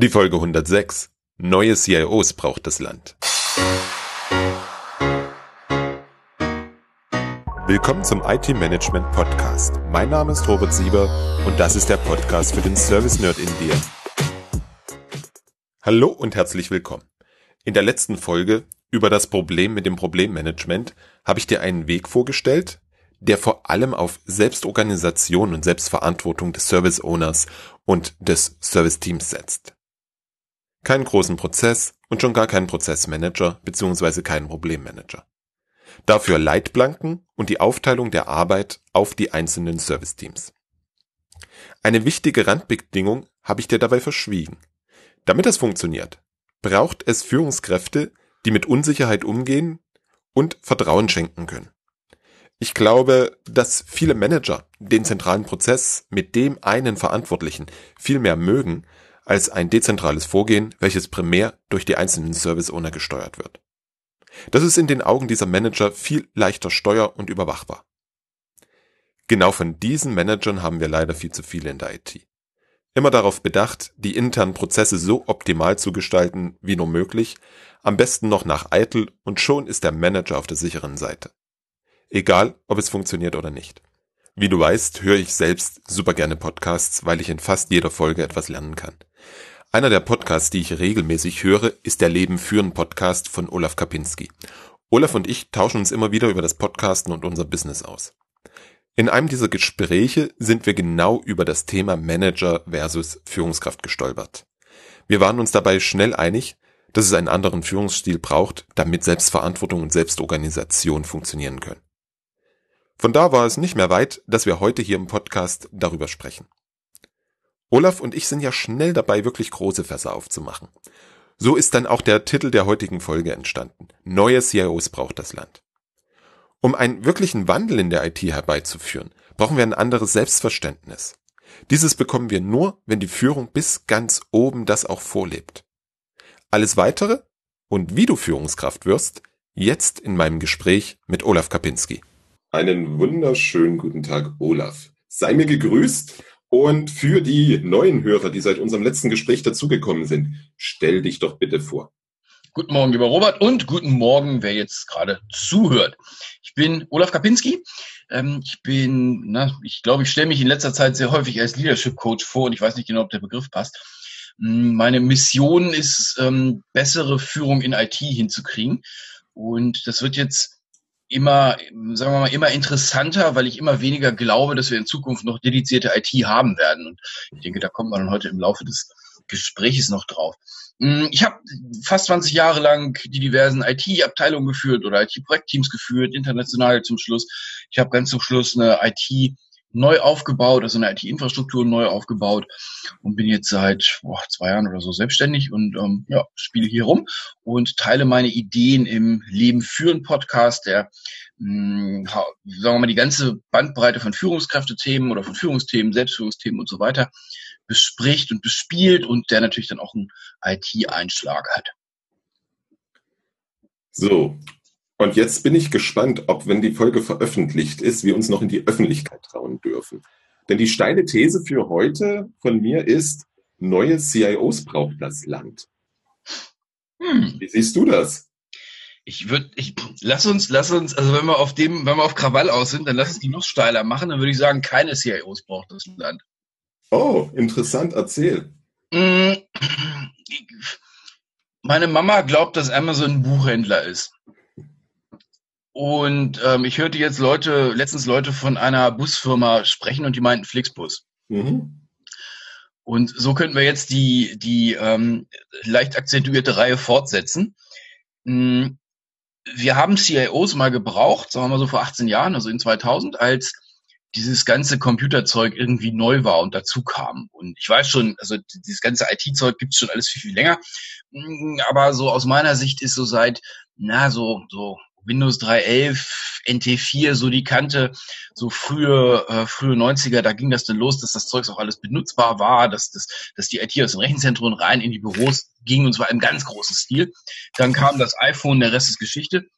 Die Folge 106. Neue CIOs braucht das Land. Willkommen zum IT Management Podcast. Mein Name ist Robert Sieber und das ist der Podcast für den Service Nerd in dir. Hallo und herzlich willkommen. In der letzten Folge über das Problem mit dem Problemmanagement habe ich dir einen Weg vorgestellt, der vor allem auf Selbstorganisation und Selbstverantwortung des Service Owners und des Service Teams setzt. Keinen großen Prozess und schon gar keinen Prozessmanager bzw. keinen Problemmanager. Dafür Leitplanken und die Aufteilung der Arbeit auf die einzelnen Service Teams. Eine wichtige Randbedingung habe ich dir dabei verschwiegen. Damit das funktioniert, braucht es Führungskräfte, die mit Unsicherheit umgehen und Vertrauen schenken können. Ich glaube, dass viele Manager den zentralen Prozess mit dem einen Verantwortlichen viel mehr mögen als ein dezentrales Vorgehen, welches primär durch die einzelnen Service Owner gesteuert wird. Das ist in den Augen dieser Manager viel leichter steuer- und überwachbar. Genau von diesen Managern haben wir leider viel zu viele in der IT. Immer darauf bedacht, die internen Prozesse so optimal zu gestalten wie nur möglich, am besten noch nach Eitel und schon ist der Manager auf der sicheren Seite. Egal, ob es funktioniert oder nicht. Wie du weißt, höre ich selbst super gerne Podcasts, weil ich in fast jeder Folge etwas lernen kann. Einer der Podcasts, die ich regelmäßig höre, ist der Leben führen Podcast von Olaf Kapinski. Olaf und ich tauschen uns immer wieder über das Podcasten und unser Business aus. In einem dieser Gespräche sind wir genau über das Thema Manager versus Führungskraft gestolpert. Wir waren uns dabei schnell einig, dass es einen anderen Führungsstil braucht, damit Selbstverantwortung und Selbstorganisation funktionieren können. Von da war es nicht mehr weit, dass wir heute hier im Podcast darüber sprechen. Olaf und ich sind ja schnell dabei, wirklich große Fässer aufzumachen. So ist dann auch der Titel der heutigen Folge entstanden. Neue CIOs braucht das Land. Um einen wirklichen Wandel in der IT herbeizuführen, brauchen wir ein anderes Selbstverständnis. Dieses bekommen wir nur, wenn die Führung bis ganz oben das auch vorlebt. Alles weitere und wie du Führungskraft wirst, jetzt in meinem Gespräch mit Olaf Kapinski. Einen wunderschönen guten Tag, Olaf. Sei mir gegrüßt und für die neuen Hörer, die seit unserem letzten Gespräch dazugekommen sind, stell dich doch bitte vor. Guten Morgen, lieber Robert, und guten Morgen, wer jetzt gerade zuhört. Ich bin Olaf Kapinski. Ähm, ich bin, na, ich glaube, ich stelle mich in letzter Zeit sehr häufig als Leadership Coach vor und ich weiß nicht genau, ob der Begriff passt. Mm, meine Mission ist, ähm, bessere Führung in IT hinzukriegen. Und das wird jetzt immer, sagen wir mal, immer interessanter, weil ich immer weniger glaube, dass wir in Zukunft noch dedizierte IT haben werden. Und ich denke, da kommt man dann heute im Laufe des Gespräches noch drauf. Hm, ich habe fast 20 Jahre lang die diversen IT-Abteilungen geführt oder IT-Projektteams geführt, international zum Schluss. Ich habe ganz zum Schluss eine IT neu aufgebaut, also eine IT-Infrastruktur neu aufgebaut und bin jetzt seit boah, zwei Jahren oder so selbstständig und ähm, ja, spiele hier rum und teile meine Ideen im Leben führen Podcast, der mh, hm, sagen wir mal die ganze Bandbreite von Führungskräftethemen oder von Führungsthemen, Selbstführungsthemen und so weiter bespricht und bespielt und der natürlich dann auch einen IT-Einschlag hat. So, und jetzt bin ich gespannt, ob, wenn die Folge veröffentlicht ist, wir uns noch in die Öffentlichkeit trauen dürfen. Denn die steile These für heute von mir ist, neue CIOs braucht das Land. Hm. Wie siehst du das? Ich würde, ich, lass uns, lass uns, also wenn wir auf dem, wenn wir auf Krawall aus sind, dann lass uns die noch steiler machen, dann würde ich sagen, keine CIOs braucht das Land. Oh, interessant, erzähl. Hm. Meine Mama glaubt, dass Amazon ein Buchhändler ist. Und ähm, ich hörte jetzt Leute, letztens Leute von einer Busfirma sprechen und die meinten Flixbus. Mhm. Und so könnten wir jetzt die, die ähm, leicht akzentuierte Reihe fortsetzen. Hm, wir haben CIOs mal gebraucht, sagen wir mal so vor 18 Jahren, also in 2000, als dieses ganze Computerzeug irgendwie neu war und dazu kam. Und ich weiß schon, also dieses ganze IT-Zeug gibt's schon alles viel, viel länger. Hm, aber so aus meiner Sicht ist so seit, na, so, so Windows 3.11, NT4, so die Kante, so frühe, äh, frühe 90er, da ging das dann los, dass das Zeugs auch alles benutzbar war, dass, dass, dass die IT aus dem Rechenzentrum rein in die Büros ging und zwar im ganz großen Stil. Dann kam das iPhone, der Rest ist Geschichte.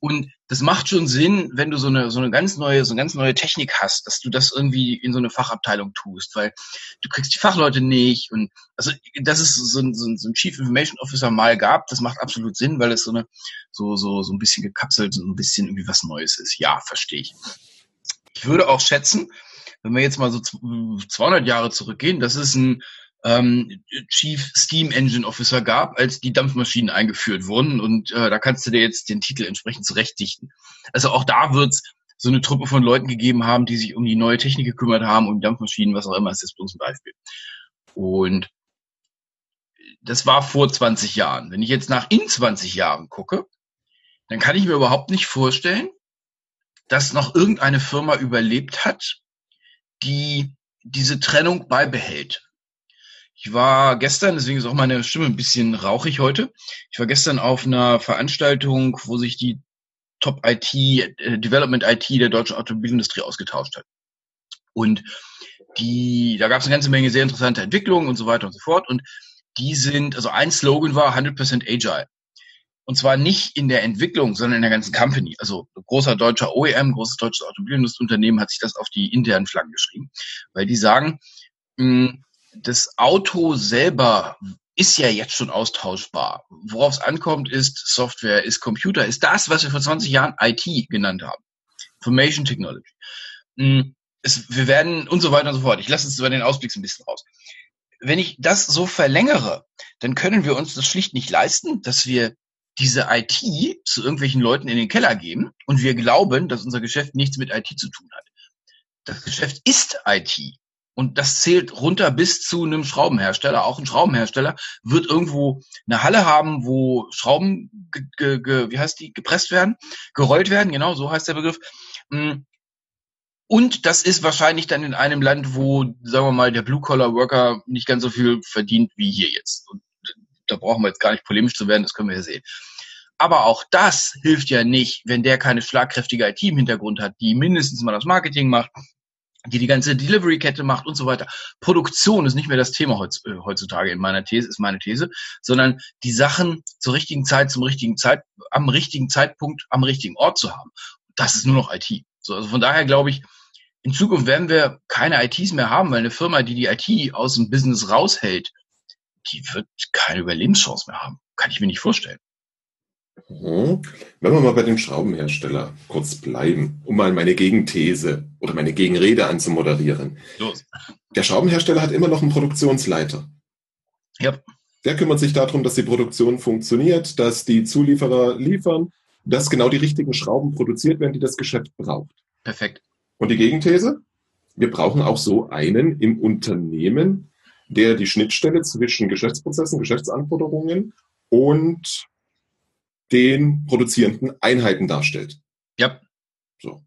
Und das macht schon Sinn, wenn du so eine, so eine ganz neue, so eine ganz neue Technik hast, dass du das irgendwie in so eine Fachabteilung tust, weil du kriegst die Fachleute nicht und also dass es so ein, so ein, so ein Chief Information Officer mal gab, das macht absolut Sinn, weil es so eine so so so ein bisschen gekapselt, so ein bisschen irgendwie was Neues ist. Ja, verstehe ich. Ich würde auch schätzen, wenn wir jetzt mal so 200 Jahre zurückgehen, dass es ein ähm, Chief Steam Engine Officer gab, als die Dampfmaschinen eingeführt wurden. Und äh, da kannst du dir jetzt den Titel entsprechend zurechtdichten. Also auch da wird's so eine Truppe von Leuten gegeben haben, die sich um die neue Technik gekümmert haben, um Dampfmaschinen, was auch immer, ist jetzt bloß ein Beispiel. Und das war vor 20 Jahren. Wenn ich jetzt nach in 20 Jahren gucke, dann kann ich mir überhaupt nicht vorstellen, dass noch irgendeine Firma überlebt hat, die diese Trennung beibehält. Ich war gestern, deswegen ist auch meine Stimme ein bisschen rauchig heute. Ich war gestern auf einer Veranstaltung, wo sich die Top IT, äh, Development IT der deutschen Automobilindustrie ausgetauscht hat. Und die, da gab es eine ganze Menge sehr interessante Entwicklungen und so weiter und so fort. Und die sind, also ein Slogan war 100% Agile. Und zwar nicht in der Entwicklung, sondern in der ganzen Company. Also großer deutscher OEM, großes deutsches Automobilindustrieunternehmen hat sich das auf die internen Flaggen geschrieben, weil die sagen, mh, das Auto selber ist ja jetzt schon austauschbar. Worauf es ankommt, ist Software, ist Computer, ist das, was wir vor 20 Jahren IT genannt haben. Information Technology. Es, wir werden und so weiter und so fort. Ich lasse jetzt über den Ausblick ein bisschen raus. Wenn ich das so verlängere, dann können wir uns das schlicht nicht leisten, dass wir diese IT zu irgendwelchen Leuten in den Keller geben und wir glauben, dass unser Geschäft nichts mit IT zu tun hat. Das Geschäft ist IT. Und das zählt runter bis zu einem Schraubenhersteller. Auch ein Schraubenhersteller wird irgendwo eine Halle haben, wo Schrauben, ge, ge, wie heißt die, gepresst werden, gerollt werden, genau, so heißt der Begriff. Mm. Und das ist wahrscheinlich dann in einem Land, wo, sagen wir mal, der Blue-Collar-Worker nicht ganz so viel verdient wie hier jetzt. Und da brauchen wir jetzt gar nicht polemisch zu werden, das können wir ja sehen. Aber auch das hilft ja nicht, wenn der keine schlagkräftige IT im Hintergrund hat, die mindestens mal das Marketing macht, die die ganze Delivery-Kette macht und so weiter. Produktion ist nicht mehr das Thema äh, heutzutage in meiner These, ist meine These, sondern die Sachen zur richtigen Zeit, zum richtigen Zeit, am richtigen Zeitpunkt, am richtigen Ort zu haben. Das ist nur noch IT. So, also von daher glaube ich, in Zukunft werden wir keine ITs mehr haben, weil eine Firma, die die IT aus dem Business raushält, die wird keine Überlebenschance mehr haben. Kann ich mir nicht vorstellen. Mhm. Wenn wir mal bei dem Schraubenhersteller kurz bleiben, um mal meine Gegenthese oder meine Gegenrede anzumoderieren. Los. Der Schraubenhersteller hat immer noch einen Produktionsleiter. Ja. Der kümmert sich darum, dass die Produktion funktioniert, dass die Zulieferer liefern, dass genau die richtigen Schrauben produziert werden, die das Geschäft braucht. Perfekt. Und die Gegenthese? Wir brauchen auch so einen im Unternehmen, der die Schnittstelle zwischen Geschäftsprozessen, Geschäftsanforderungen und den produzierenden Einheiten darstellt. Ja. So.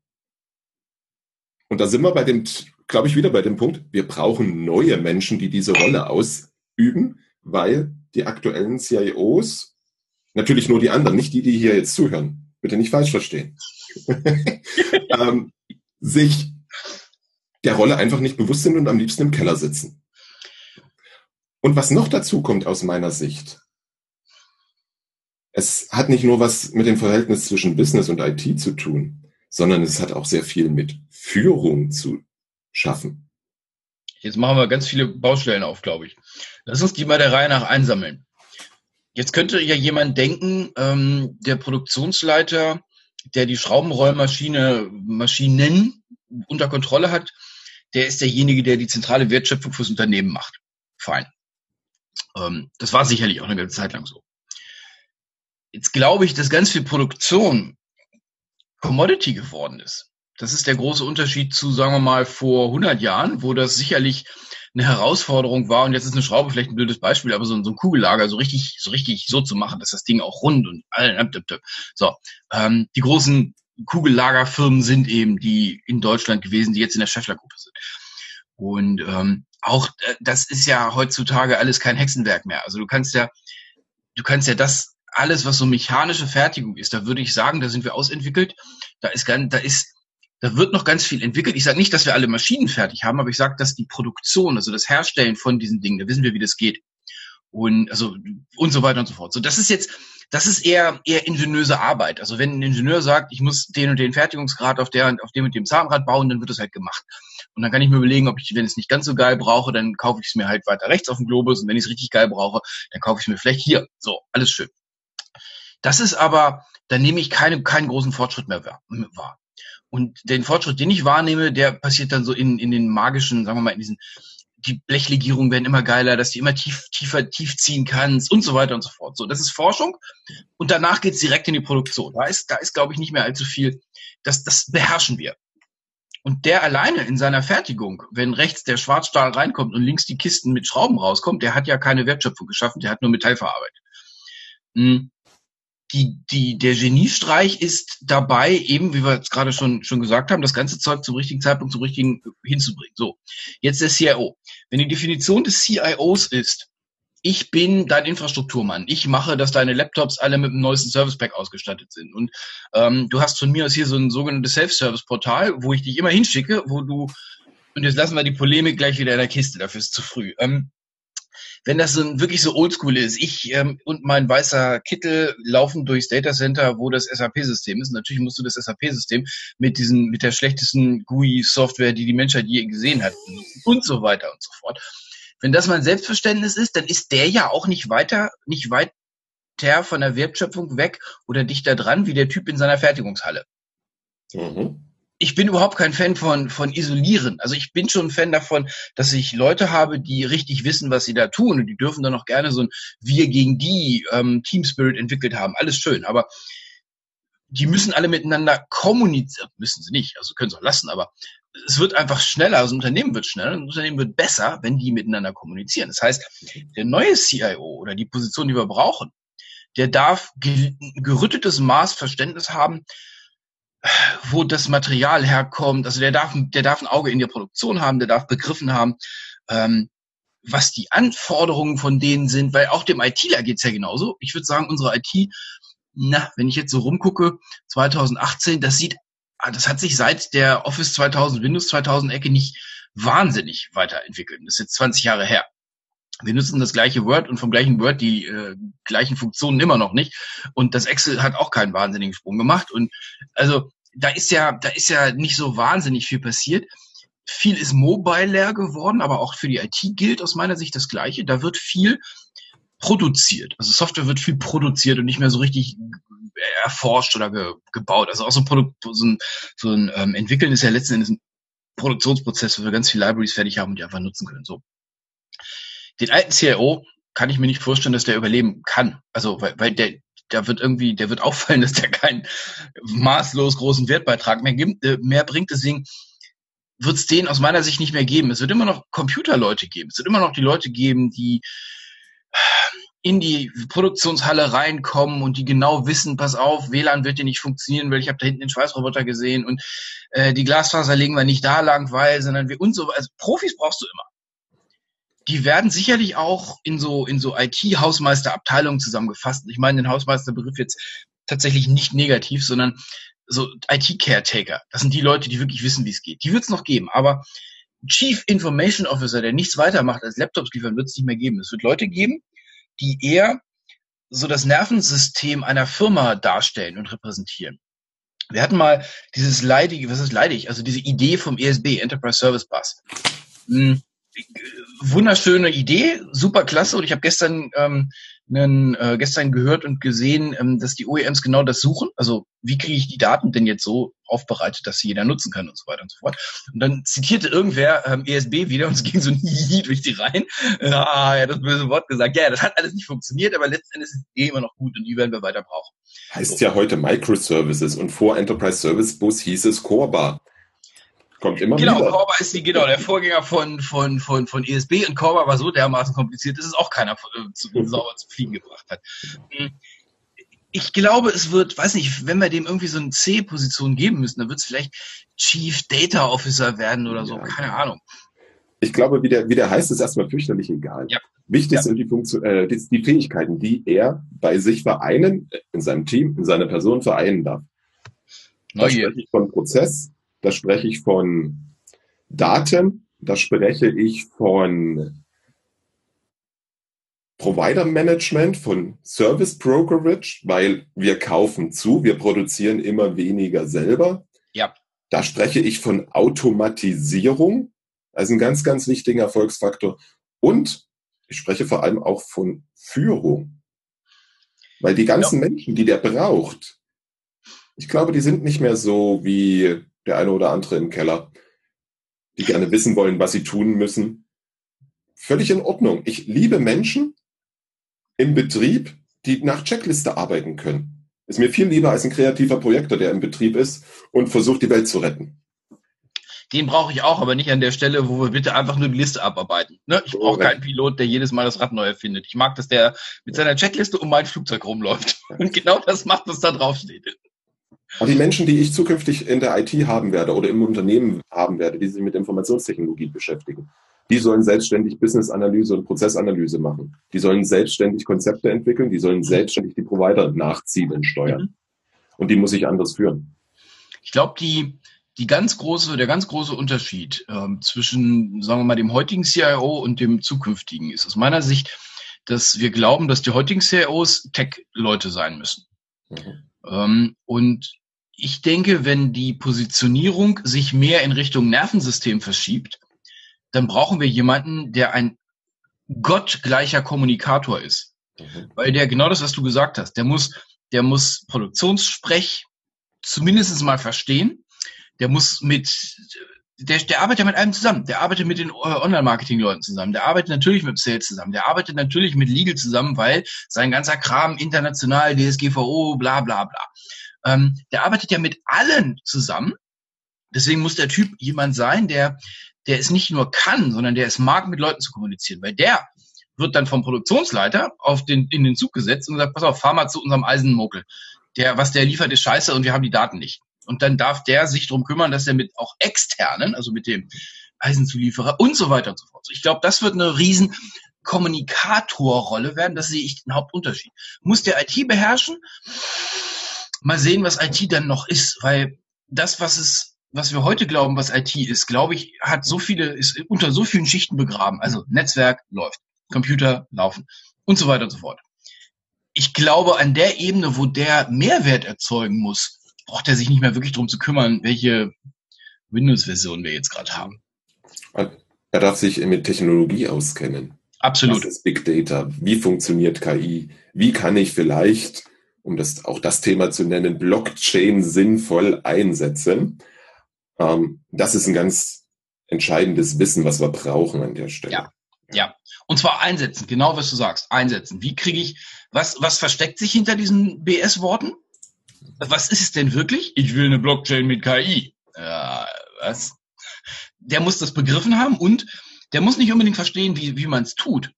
Und da sind wir bei dem, glaube ich, wieder bei dem Punkt, wir brauchen neue Menschen, die diese Rolle ausüben, weil die aktuellen CIOs, natürlich nur die anderen, nicht die, die hier jetzt zuhören, bitte nicht falsch verstehen, ähm, sich der Rolle einfach nicht bewusst sind und am liebsten im Keller sitzen. Und was noch dazu kommt aus meiner Sicht, es hat nicht nur was mit dem Verhältnis zwischen Business und IT zu tun, sondern es hat auch sehr viel mit Führung zu schaffen. Jetzt machen wir ganz viele Baustellen auf, glaube ich. Lass uns die mal der Reihe nach einsammeln. Jetzt könnte ja jemand denken, ähm, der Produktionsleiter, der die Schraubenrollmaschine, Maschinen unter Kontrolle hat, der ist derjenige, der die zentrale Wertschöpfung fürs Unternehmen macht. Fein. Ähm, das war sicherlich auch eine ganze Zeit lang so. Jetzt glaube ich, dass ganz viel Produktion Commodity geworden ist. Das ist der große Unterschied zu, sagen wir mal, vor 100 Jahren, wo das sicherlich eine Herausforderung war. Und jetzt ist eine Schraube vielleicht ein blödes Beispiel, aber so, so ein Kugellager so richtig, so richtig so zu machen, dass das Ding auch rund und so. Ähm, die großen Kugellagerfirmen sind eben die in Deutschland gewesen, die jetzt in der Scheffler-Gruppe sind. Und ähm, auch äh, das ist ja heutzutage alles kein Hexenwerk mehr. Also du kannst ja, du kannst ja das alles, was so mechanische Fertigung ist, da würde ich sagen, da sind wir ausentwickelt. Da ist da ist, da wird noch ganz viel entwickelt. Ich sage nicht, dass wir alle Maschinen fertig haben, aber ich sage, dass die Produktion, also das Herstellen von diesen Dingen, da wissen wir, wie das geht. Und also und so weiter und so fort. So, das ist jetzt, das ist eher eher ingeniöse Arbeit. Also wenn ein Ingenieur sagt, ich muss den und den Fertigungsgrad auf der auf dem und dem Zahnrad bauen, dann wird es halt gemacht. Und dann kann ich mir überlegen, ob ich, wenn es nicht ganz so geil brauche, dann kaufe ich es mir halt weiter rechts auf dem Globus. Und wenn ich es richtig geil brauche, dann kaufe ich es mir vielleicht hier. So, alles schön. Das ist aber, da nehme ich keine, keinen großen Fortschritt mehr wahr. Und den Fortschritt, den ich wahrnehme, der passiert dann so in, in den magischen, sagen wir mal, in diesen, die Blechlegierungen werden immer geiler, dass du immer tief, tiefer, tief ziehen kannst und so weiter und so fort. So, das ist Forschung. Und danach geht's direkt in die Produktion. Da ist, da ist, glaube ich, nicht mehr allzu viel. Das, das beherrschen wir. Und der alleine in seiner Fertigung, wenn rechts der Schwarzstahl reinkommt und links die Kisten mit Schrauben rauskommt, der hat ja keine Wertschöpfung geschaffen, der hat nur Metall verarbeitet. Die, die, der Geniestreich ist dabei, eben, wie wir es gerade schon, schon gesagt haben, das ganze Zeug zum richtigen Zeitpunkt, zum richtigen hinzubringen. So. Jetzt der CIO. Wenn die Definition des CIOs ist, ich bin dein Infrastrukturmann. Ich mache, dass deine Laptops alle mit dem neuesten Service Pack ausgestattet sind. Und ähm, du hast von mir aus hier so ein sogenanntes Self-Service-Portal, wo ich dich immer hinschicke, wo du, und jetzt lassen wir die Polemik gleich wieder in der Kiste, dafür ist es zu früh. Ähm, wenn das so wirklich so oldschool ist, ich ähm, und mein weißer Kittel laufen durchs Datacenter, wo das SAP-System ist. Natürlich musst du das SAP-System mit diesen, mit der schlechtesten GUI-Software, die die Menschheit je gesehen hat, und so weiter und so fort. Wenn das mein Selbstverständnis ist, dann ist der ja auch nicht weiter, nicht weiter von der Wertschöpfung weg oder dichter dran wie der Typ in seiner Fertigungshalle. Mhm. Ich bin überhaupt kein Fan von, von Isolieren. Also ich bin schon ein Fan davon, dass ich Leute habe, die richtig wissen, was sie da tun. Und die dürfen dann auch gerne so ein Wir gegen die ähm, Team Spirit entwickelt haben. Alles schön. Aber die müssen alle miteinander kommunizieren. Müssen sie nicht, also können sie auch lassen, aber es wird einfach schneller, das Unternehmen wird schneller, das Unternehmen wird besser, wenn die miteinander kommunizieren. Das heißt, der neue CIO oder die Position, die wir brauchen, der darf gerüttetes Maß Verständnis haben, wo das Material herkommt. Also der darf, der darf ein Auge in der Produktion haben, der darf begriffen haben, ähm, was die Anforderungen von denen sind, weil auch dem ITler geht's ja genauso. Ich würde sagen, unsere IT, na, wenn ich jetzt so rumgucke, 2018, das sieht Ah, das hat sich seit der Office 2000, Windows 2000 Ecke nicht wahnsinnig weiterentwickelt. Das ist jetzt 20 Jahre her. Wir nutzen das gleiche Word und vom gleichen Word die äh, gleichen Funktionen immer noch nicht. Und das Excel hat auch keinen wahnsinnigen Sprung gemacht. Und also da ist ja, da ist ja nicht so wahnsinnig viel passiert. Viel ist mobile leer geworden, aber auch für die IT gilt aus meiner Sicht das Gleiche. Da wird viel produziert. Also Software wird viel produziert und nicht mehr so richtig erforscht oder ge, gebaut. Also auch so ein Produkt, so ein, so ein ähm, Entwickeln ist ja letzten Endes ein Produktionsprozess, wo wir ganz viele Libraries fertig haben und die einfach nutzen können. So. Den alten CIO kann ich mir nicht vorstellen, dass der überleben kann. Also, weil, weil der, der wird irgendwie, der wird auffallen, dass der keinen maßlos großen Wertbeitrag mehr, gibt, äh, mehr bringt. Deswegen wird es den aus meiner Sicht nicht mehr geben. Es wird immer noch Computerleute geben. Es wird immer noch die Leute geben, die in die Produktionshalle reinkommen und die genau wissen, pass auf, WLAN wird hier nicht funktionieren, weil ich habe da hinten den Schweißroboter gesehen und äh, die Glasfaser legen wir nicht da lang, weil, sondern wir und so. Also Profis brauchst du immer. Die werden sicherlich auch in so in so IT-Hausmeisterabteilungen zusammengefasst. Ich meine den Hausmeisterbegriff jetzt tatsächlich nicht negativ, sondern so IT-Caretaker. Das sind die Leute, die wirklich wissen, wie es geht. Die wird es noch geben, aber Chief Information Officer, der nichts weiter macht als Laptops liefern, wird es nicht mehr geben. Es wird Leute geben, die eher so das Nervensystem einer Firma darstellen und repräsentieren. Wir hatten mal dieses leidige, was ist leidig? Also diese Idee vom ESB, Enterprise Service Bus. Hm, wunderschöne Idee, super klasse. Und ich habe gestern ähm, einen, äh, gestern gehört und gesehen, ähm, dass die OEMs genau das suchen. Also wie kriege ich die Daten denn jetzt so aufbereitet, dass sie jeder nutzen kann und so weiter und so fort. Und dann zitierte irgendwer ähm, ESB wieder und es ging so Hihi durch die Reihen. Ah, ja, das böse Wort gesagt. Ja, das hat alles nicht funktioniert, aber letztendlich ist es eh immer noch gut und die werden wir weiter brauchen. Heißt so. ja heute Microservices und vor Enterprise Service Bus hieß es Corba. Kommt immer genau, wieder. Corba ist die, genau, der Vorgänger von, von, von, von ESB und Corba war so dermaßen kompliziert, dass es auch keiner äh, zu, sauber zu fliegen gebracht hat. Hm. Ich glaube, es wird, weiß nicht, wenn wir dem irgendwie so eine C-Position geben müssen, dann wird es vielleicht Chief Data Officer werden oder so, ja. keine Ahnung. Ich glaube, wie der, wie der heißt, ist erstmal fürchterlich egal. Ja. Wichtig ja. sind die, Funktion, äh, die, die Fähigkeiten, die er bei sich vereinen, in seinem Team, in seiner Person vereinen darf. Da spreche ich von Prozess, da spreche ich von Daten, da spreche ich von Provider Management, von Service Brokerage, weil wir kaufen zu, wir produzieren immer weniger selber. Ja. Da spreche ich von Automatisierung, also ein ganz, ganz wichtiger Erfolgsfaktor. Und ich spreche vor allem auch von Führung. Weil die ganzen ja. Menschen, die der braucht, ich glaube, die sind nicht mehr so wie der eine oder andere im Keller, die gerne wissen wollen, was sie tun müssen. Völlig in Ordnung. Ich liebe Menschen im Betrieb, die nach Checkliste arbeiten können. Ist mir viel lieber als ein kreativer Projektor, der im Betrieb ist und versucht, die Welt zu retten. Den brauche ich auch, aber nicht an der Stelle, wo wir bitte einfach nur die Liste abarbeiten. Ne? Ich brauche keinen Pilot, der jedes Mal das Rad neu erfindet. Ich mag, dass der mit seiner Checkliste um mein Flugzeug rumläuft und genau das macht, was da draufsteht. Und die Menschen, die ich zukünftig in der IT haben werde oder im Unternehmen haben werde, die sich mit Informationstechnologie beschäftigen, die sollen selbstständig Business-Analyse und Prozessanalyse machen. Die sollen selbstständig Konzepte entwickeln, die sollen selbstständig die Provider nachziehen und steuern. Mhm. Und die muss ich anders führen. Ich glaube, die, die ganz große, der ganz große Unterschied ähm, zwischen, sagen wir mal, dem heutigen CIO und dem zukünftigen ist aus meiner Sicht, dass wir glauben, dass die heutigen CIOs Tech-Leute sein müssen. Mhm. Ähm, und ich denke, wenn die Positionierung sich mehr in Richtung Nervensystem verschiebt, dann brauchen wir jemanden, der ein gottgleicher Kommunikator ist. Mhm. Weil der genau das, was du gesagt hast, der muss, der muss Produktionssprech zumindest mal verstehen. Der muss mit, der, der arbeitet ja mit einem zusammen. Der arbeitet mit den äh, Online-Marketing-Leuten zusammen. Der arbeitet natürlich mit Sales zusammen. Der arbeitet natürlich mit Legal zusammen, weil sein ganzer Kram international, DSGVO, bla, bla, bla. Ähm, der arbeitet ja mit allen zusammen. Deswegen muss der Typ jemand sein, der, der es nicht nur kann, sondern der es mag, mit Leuten zu kommunizieren. Weil der wird dann vom Produktionsleiter auf den, in den Zug gesetzt und sagt, pass auf, fahr mal zu unserem Eisenmuckel. Der, was der liefert, ist scheiße und wir haben die Daten nicht. Und dann darf der sich drum kümmern, dass er mit auch externen, also mit dem Eisenzulieferer und so weiter und so fort. Ich glaube, das wird eine riesen Kommunikatorrolle werden. Das sehe ich den Hauptunterschied. Muss der IT beherrschen? Mal sehen, was IT dann noch ist, weil das, was es, was wir heute glauben, was IT ist, glaube ich, hat so viele, ist unter so vielen Schichten begraben. Also Netzwerk läuft, Computer laufen und so weiter und so fort. Ich glaube, an der Ebene, wo der Mehrwert erzeugen muss, braucht er sich nicht mehr wirklich darum zu kümmern, welche Windows-Version wir jetzt gerade haben. Er darf sich mit Technologie auskennen. Absolut. Was ist Big Data? Wie funktioniert KI? Wie kann ich vielleicht um das auch das Thema zu nennen, Blockchain sinnvoll einsetzen. Ähm, das ist ein ganz entscheidendes Wissen, was wir brauchen an der Stelle. Ja, ja. Und zwar einsetzen, genau was du sagst, einsetzen. Wie kriege ich, was, was versteckt sich hinter diesen BS-Worten? Was ist es denn wirklich? Ich will eine Blockchain mit KI. Ja, was? Der muss das begriffen haben und der muss nicht unbedingt verstehen, wie, wie man es tut.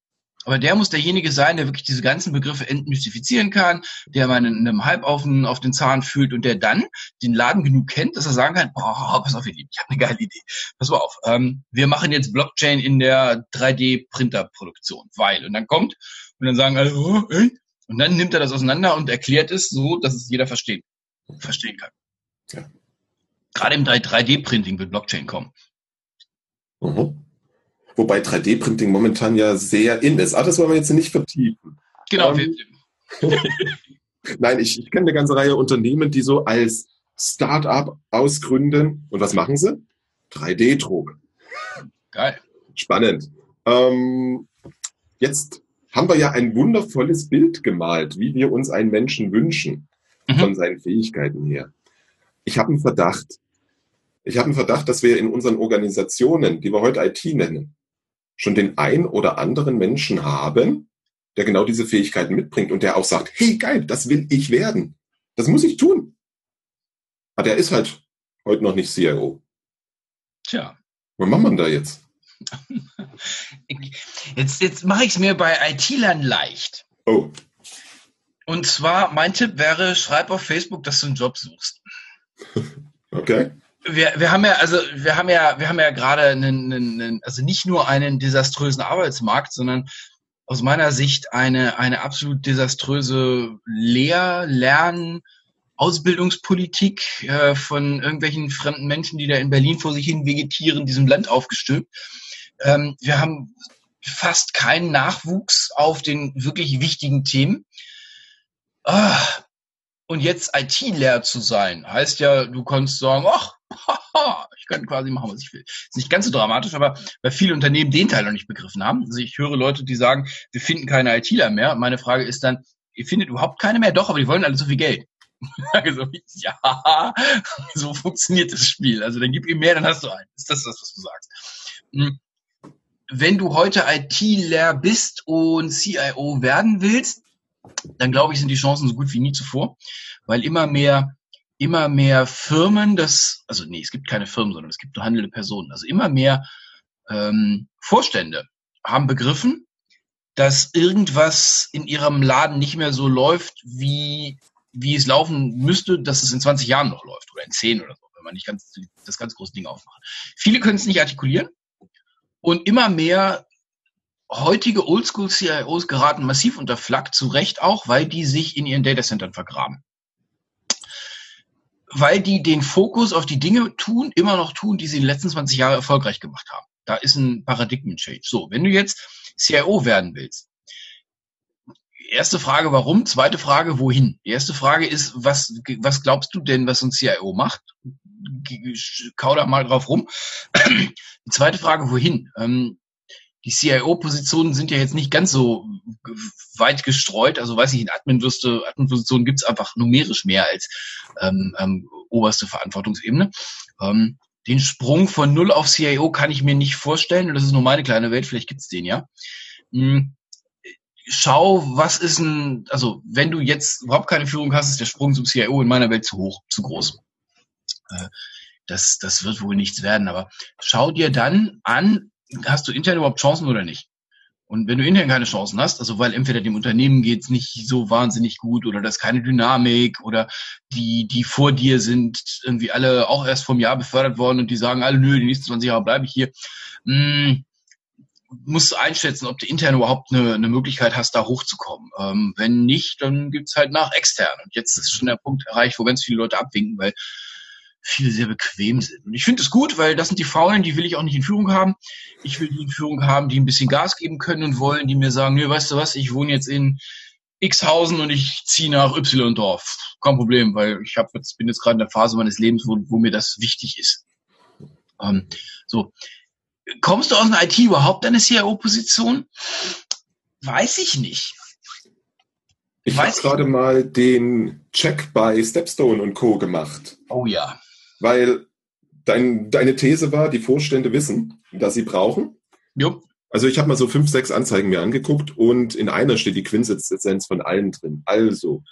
Aber der muss derjenige sein, der wirklich diese ganzen Begriffe entmystifizieren kann, der mal in einem Halb auf den, auf den Zahn fühlt und der dann den Laden genug kennt, dass er sagen kann, boah, pass auf, ihr Lieben, ich habe eine geile Idee. Pass mal auf, ähm, wir machen jetzt Blockchain in der 3D-Printerproduktion, weil. Und dann kommt und dann sagen alle, oh, äh? und dann nimmt er das auseinander und erklärt es so, dass es jeder verstehen, verstehen kann. Ja. Gerade im 3D-Printing wird Blockchain kommen. Mhm. Wobei 3D-Printing momentan ja sehr in ist. Aber das wollen wir jetzt nicht vertiefen. Genau. Ähm, Nein, ich, ich kenne eine ganze Reihe Unternehmen, die so als Start-up ausgründen. Und was machen sie? 3D-Druck. Geil. Spannend. Ähm, jetzt haben wir ja ein wundervolles Bild gemalt, wie wir uns einen Menschen wünschen, mhm. von seinen Fähigkeiten her. Ich habe einen Verdacht. Ich habe einen Verdacht, dass wir in unseren Organisationen, die wir heute IT nennen, schon den ein oder anderen Menschen haben, der genau diese Fähigkeiten mitbringt und der auch sagt, hey geil, das will ich werden. Das muss ich tun. Aber der ist halt heute noch nicht CIO. Tja. Was macht man da jetzt? Jetzt, jetzt mache ich es mir bei IT-Lern leicht. Oh. Und zwar, mein Tipp wäre, schreib auf Facebook, dass du einen Job suchst. Okay wir, wir haben ja, also wir haben ja, wir haben ja gerade einen, einen, also nicht nur einen desaströsen Arbeitsmarkt, sondern aus meiner Sicht eine, eine absolut desaströse Lehr-, Lern-, Ausbildungspolitik äh, von irgendwelchen fremden Menschen, die da in Berlin vor sich hin vegetieren, diesem Land aufgestülpt. Ähm, wir haben fast keinen Nachwuchs auf den wirklich wichtigen Themen. Ah, und jetzt IT-leer zu sein, heißt ja, du kannst sagen, ach, ich kann quasi machen, was ich will. Ist nicht ganz so dramatisch, aber weil viele Unternehmen den Teil noch nicht begriffen haben. Also ich höre Leute, die sagen, wir finden keine ITler mehr. Meine Frage ist dann, ihr findet überhaupt keine mehr? Doch, aber die wollen alle so viel Geld. so, ja, so funktioniert das Spiel. Also dann gib ihm mehr, dann hast du einen. Ist das das, was du sagst? Hm. Wenn du heute IT-leer bist und CIO werden willst, dann glaube ich, sind die Chancen so gut wie nie zuvor, weil immer mehr immer mehr Firmen, das, also nee, es gibt keine Firmen, sondern es gibt nur handelnde Personen. Also immer mehr ähm, Vorstände haben begriffen, dass irgendwas in ihrem Laden nicht mehr so läuft, wie, wie es laufen müsste, dass es in 20 Jahren noch läuft oder in 10 oder so, wenn man nicht ganz, das ganz große Ding aufmacht. Viele können es nicht artikulieren und immer mehr heutige Oldschool-CIOs geraten massiv unter Flak, zu Recht auch, weil die sich in ihren Datacentern vergraben. Weil die den Fokus auf die Dinge tun, immer noch tun, die sie in den letzten 20 Jahren erfolgreich gemacht haben. Da ist ein Paradigmen-Change. So, wenn du jetzt CIO werden willst, erste Frage, warum? Zweite Frage, wohin? Die erste Frage ist, was, was glaubst du denn, was ein CIO macht? Kau da mal drauf rum. Die zweite Frage, wohin? Ähm, die CIO-Positionen sind ja jetzt nicht ganz so weit gestreut. Also weiß ich, in Admin-Positionen Admin gibt es einfach numerisch mehr als ähm, ähm, oberste Verantwortungsebene. Ähm, den Sprung von null auf CIO kann ich mir nicht vorstellen. das ist nur meine kleine Welt, vielleicht gibt's den ja. Hm. Schau, was ist ein, also wenn du jetzt überhaupt keine Führung hast, ist der Sprung zum CIO in meiner Welt zu hoch, zu groß. Äh, das, das wird wohl nichts werden, aber schau dir dann an, hast du intern überhaupt Chancen oder nicht? Und wenn du intern keine Chancen hast, also weil entweder dem Unternehmen geht's nicht so wahnsinnig gut oder da ist keine Dynamik oder die, die vor dir sind irgendwie alle auch erst vom Jahr befördert worden und die sagen alle, nö, die nächsten 20 Jahre bleibe ich hier, hm, musst du einschätzen, ob du intern überhaupt eine, eine Möglichkeit hast, da hochzukommen. Ähm, wenn nicht, dann gibt's halt nach extern. Und jetzt ist schon der Punkt erreicht, wo ganz viele Leute abwinken, weil viele sehr bequem sind. Und ich finde es gut, weil das sind die Faulen, die will ich auch nicht in Führung haben. Ich will die in Führung haben, die ein bisschen Gas geben können und wollen, die mir sagen, nö, weißt du was, ich wohne jetzt in Xhausen und ich ziehe nach Y-Dorf. Kein Problem, weil ich hab jetzt, bin jetzt gerade in der Phase meines Lebens, wo, wo mir das wichtig ist. Ähm, so. Kommst du aus einer IT überhaupt eine CIO-Position? Weiß ich nicht. Ich habe gerade mal den Check bei Stepstone und Co. gemacht. Oh ja weil dein, deine These war, die Vorstände wissen, dass sie brauchen. Jo. Also ich habe mal so fünf, sechs Anzeigen mir angeguckt und in einer steht die Quintessenz von allen drin. Also.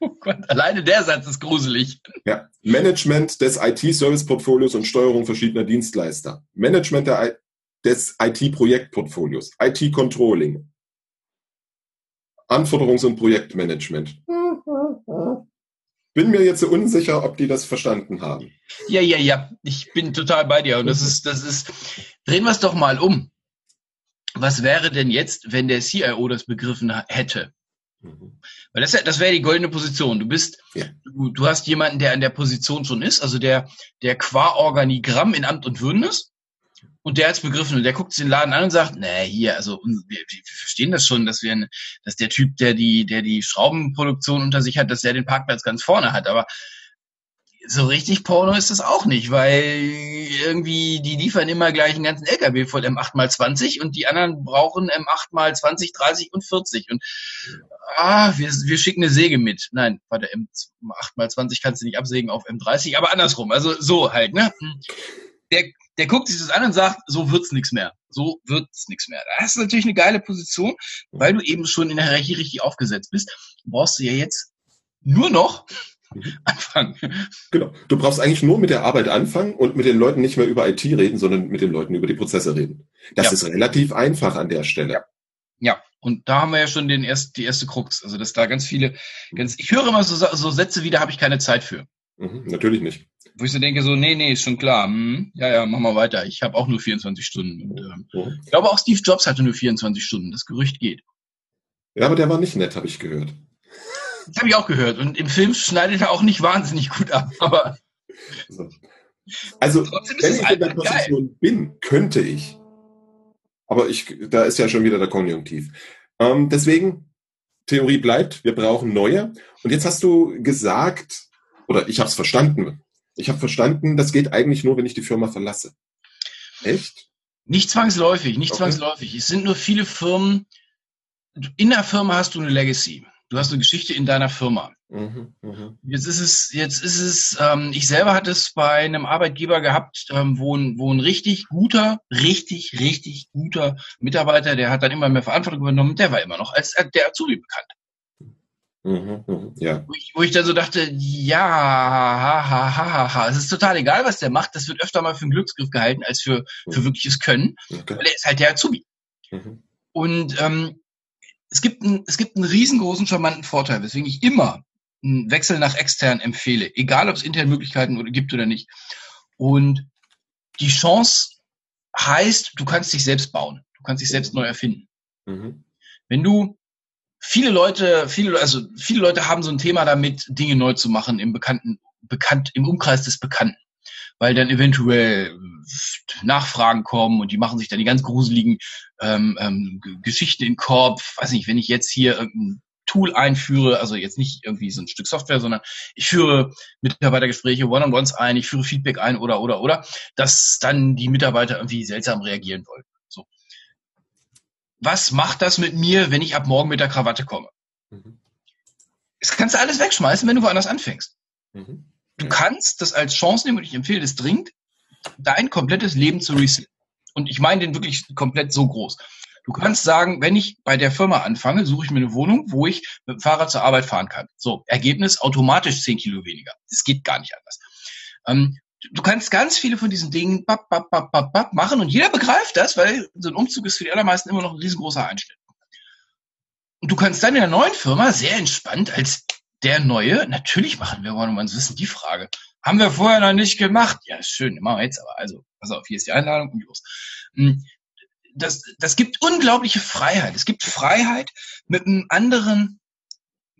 Oh Gott, alleine der Satz ist gruselig. Ja. Management des IT-Service-Portfolios und Steuerung verschiedener Dienstleister. Management der, des IT-Projektportfolios. IT-Controlling. Anforderungs- und Projektmanagement bin mir jetzt so unsicher, ob die das verstanden haben. Ja, ja, ja. Ich bin total bei dir. Und das ist, das ist, drehen wir es doch mal um. Was wäre denn jetzt, wenn der CIO das begriffen hätte? Mhm. Weil das, das wäre die goldene Position. Du bist, ja. du, du hast jemanden, der an der Position schon ist, also der, der qua Organigramm in Amt und Würden ist. Und der hat's begriffen und der guckt sich den Laden an und sagt, nee, hier, also wir, wir verstehen das schon, dass wir, dass der Typ, der die, der die Schraubenproduktion unter sich hat, dass der den Parkplatz ganz vorne hat. Aber so richtig Porno ist das auch nicht, weil irgendwie die liefern immer gleich einen ganzen LKW voll M8x20 und die anderen brauchen M8x20, 30 und 40 und ah, wir, wir schicken eine Säge mit. Nein, warte, M8x20 kannst du nicht absägen auf M30, aber andersrum, also so halt, ne? Der, der guckt sich das an und sagt, so wird's nichts mehr. So wird's nichts mehr. Das ist natürlich eine geile Position, weil du eben schon in der Hierarchie richtig aufgesetzt bist. Brauchst du ja jetzt nur noch mhm. anfangen. Genau. Du brauchst eigentlich nur mit der Arbeit anfangen und mit den Leuten nicht mehr über IT reden, sondern mit den Leuten über die Prozesse reden. Das ja. ist relativ einfach an der Stelle. Ja. ja. Und da haben wir ja schon den erst, die erste Krux. Also, dass da ganz viele, ganz, ich höre immer so, so Sätze wie, da habe ich keine Zeit für. Mhm, natürlich nicht. Wo ich so denke, so, nee, nee, ist schon klar. Hm, ja, ja, mach mal weiter. Ich habe auch nur 24 Stunden. Und, ähm, mhm. Ich glaube, auch Steve Jobs hatte nur 24 Stunden. Das Gerücht geht. Ja, aber der war nicht nett, habe ich gehört. Das habe ich auch gehört. Und im Film schneidet er auch nicht wahnsinnig gut ab. Aber so. Also, wenn ich in der Position geil. bin, könnte ich Aber ich, da ist ja schon wieder der Konjunktiv. Ähm, deswegen, Theorie bleibt, wir brauchen neue. Und jetzt hast du gesagt, oder ich habe es verstanden. Ich habe verstanden, das geht eigentlich nur, wenn ich die Firma verlasse. Echt? Nicht zwangsläufig, nicht okay. zwangsläufig. Es sind nur viele Firmen. In der Firma hast du eine Legacy. Du hast eine Geschichte in deiner Firma. Mhm, mh. Jetzt ist es, jetzt ist es, ähm, ich selber hatte es bei einem Arbeitgeber gehabt, ähm, wo, ein, wo ein richtig guter, richtig, richtig guter Mitarbeiter, der hat dann immer mehr Verantwortung übernommen, der war immer noch als der Azubi bekannt. Mhm, mh, ja. Wo ich, wo ich dann so dachte, ja, ha, ha, ha, ha, ha. Es ist total egal, was der macht. Das wird öfter mal für einen Glücksgriff gehalten als für, für mhm. wirkliches Können. Okay. Weil er ist halt der Azubi. Mhm. Und ähm, es gibt, ein, es gibt einen riesengroßen charmanten Vorteil, weswegen ich immer einen Wechsel nach extern empfehle, egal ob es interne Möglichkeiten gibt oder nicht. Und die Chance heißt, du kannst dich selbst bauen, du kannst dich selbst neu erfinden. Mhm. Wenn du viele Leute, viele, also viele Leute haben so ein Thema damit, Dinge neu zu machen im bekannten, bekannt, im Umkreis des Bekannten weil dann eventuell Nachfragen kommen und die machen sich dann die ganz gruseligen ähm, ähm, Geschichten in den Kopf. Weiß nicht, wenn ich jetzt hier irgendein Tool einführe, also jetzt nicht irgendwie so ein Stück Software, sondern ich führe Mitarbeitergespräche, One-on-Ones ein, ich führe Feedback ein oder oder oder, dass dann die Mitarbeiter irgendwie seltsam reagieren wollen. Was macht das mit mir, wenn ich ab morgen mit der Krawatte komme? Mhm. Das kannst du alles wegschmeißen, wenn du woanders anfängst. Mhm. Du kannst das als Chance nehmen und ich empfehle das dringend, dein komplettes Leben zu resetten. Und ich meine den wirklich komplett so groß. Du kannst sagen, wenn ich bei der Firma anfange, suche ich mir eine Wohnung, wo ich mit dem Fahrrad zur Arbeit fahren kann. So, Ergebnis automatisch 10 Kilo weniger. Das geht gar nicht anders. Ähm, du kannst ganz viele von diesen Dingen bap, bap, bap, bap, bap machen und jeder begreift das, weil so ein Umzug ist für die allermeisten immer noch ein riesengroßer Einschnitt. Und du kannst dann in der neuen Firma sehr entspannt als der Neue, natürlich machen wir One-on-Ones, wissen die Frage. Haben wir vorher noch nicht gemacht. Ja, schön, machen wir jetzt aber. Also, pass auf, hier ist die Einladung und los. Hm, das, das gibt unglaubliche Freiheit. Es gibt Freiheit, mit einem anderen,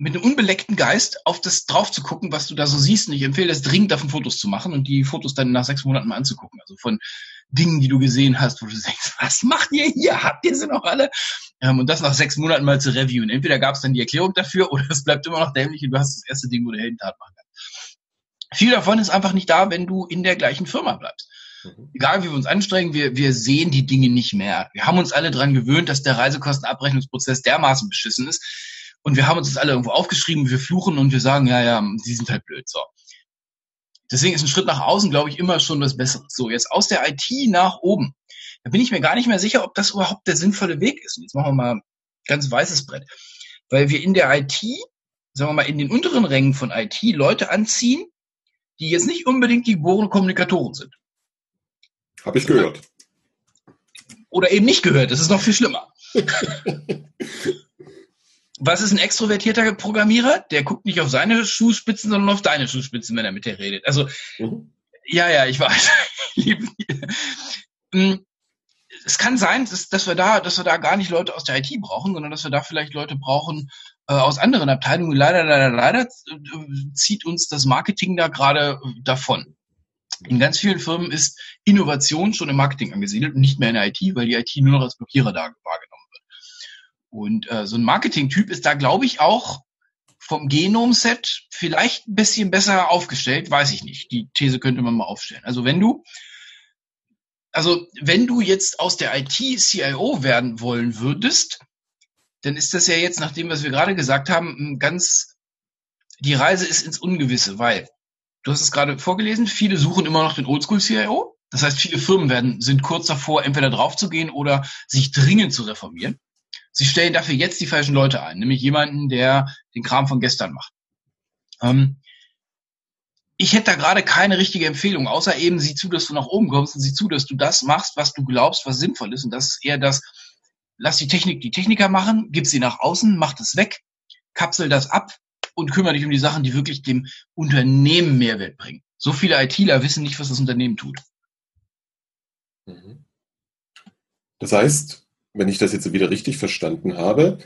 mit einem unbeleckten Geist auf das drauf zu gucken, was du da so siehst. Und ich empfehle das dringend, davon Fotos zu machen und die Fotos dann nach sechs Monaten mal anzugucken. Also von Dingen, die du gesehen hast, wo du denkst, was macht ihr hier? Habt ihr sie noch alle? Ähm, und das nach sechs Monaten mal zu reviewen. Entweder gab es dann die Erklärung dafür oder es bleibt immer noch dämlich und du hast das erste Ding, wo du Heldentat machen kannst. Viel davon ist einfach nicht da, wenn du in der gleichen Firma bleibst. Mhm. Egal wie wir uns anstrengen, wir, wir sehen die Dinge nicht mehr. Wir haben uns alle dran gewöhnt, dass der Reisekostenabrechnungsprozess dermaßen beschissen ist. Und wir haben uns das alle irgendwo aufgeschrieben, wir fluchen und wir sagen, ja, ja, sie sind halt blöd. So. Deswegen ist ein Schritt nach außen, glaube ich, immer schon das Bessere. So, jetzt aus der IT nach oben. Da bin ich mir gar nicht mehr sicher, ob das überhaupt der sinnvolle Weg ist. Und jetzt machen wir mal ganz weißes Brett. Weil wir in der IT, sagen wir mal, in den unteren Rängen von IT Leute anziehen, die jetzt nicht unbedingt die geborene Kommunikatoren sind. Habe ich gehört. Oder eben nicht gehört. Das ist noch viel schlimmer. was ist ein extrovertierter Programmierer? Der guckt nicht auf seine Schuhspitzen, sondern auf deine Schuhspitzen, wenn er mit dir redet. Also, mhm. ja, ja, ich weiß. Hm, es kann sein, dass, dass wir da, dass wir da gar nicht Leute aus der IT brauchen, sondern dass wir da vielleicht Leute brauchen äh, aus anderen Abteilungen. Leider, leider, leider äh, zieht uns das Marketing da gerade äh, davon. In ganz vielen Firmen ist Innovation schon im Marketing angesiedelt und nicht mehr in der IT, weil die IT nur noch als Blockierer da wahrgenommen und äh, so ein Marketing-Typ ist da, glaube ich, auch vom Genom-Set vielleicht ein bisschen besser aufgestellt, weiß ich nicht. Die These könnte man mal aufstellen. Also wenn du, also wenn du jetzt aus der IT CIO werden wollen würdest, dann ist das ja jetzt nach dem, was wir gerade gesagt haben, ganz, die Reise ist ins Ungewisse, weil du hast es gerade vorgelesen, viele suchen immer noch den Oldschool CIO. Das heißt, viele Firmen werden, sind kurz davor, entweder draufzugehen oder sich dringend zu reformieren. Sie stellen dafür jetzt die falschen Leute ein, nämlich jemanden, der den Kram von gestern macht. Ähm, ich hätte da gerade keine richtige Empfehlung, außer eben sieh zu, dass du nach oben kommst und sieh zu, dass du das machst, was du glaubst, was sinnvoll ist. Und das ist eher das, lass die Technik die Techniker machen, gib sie nach außen, mach das weg, kapsel das ab und kümmere dich um die Sachen, die wirklich dem Unternehmen Mehrwert bringen. So viele ITler wissen nicht, was das Unternehmen tut. Mhm. Das heißt, wenn ich das jetzt wieder richtig verstanden habe,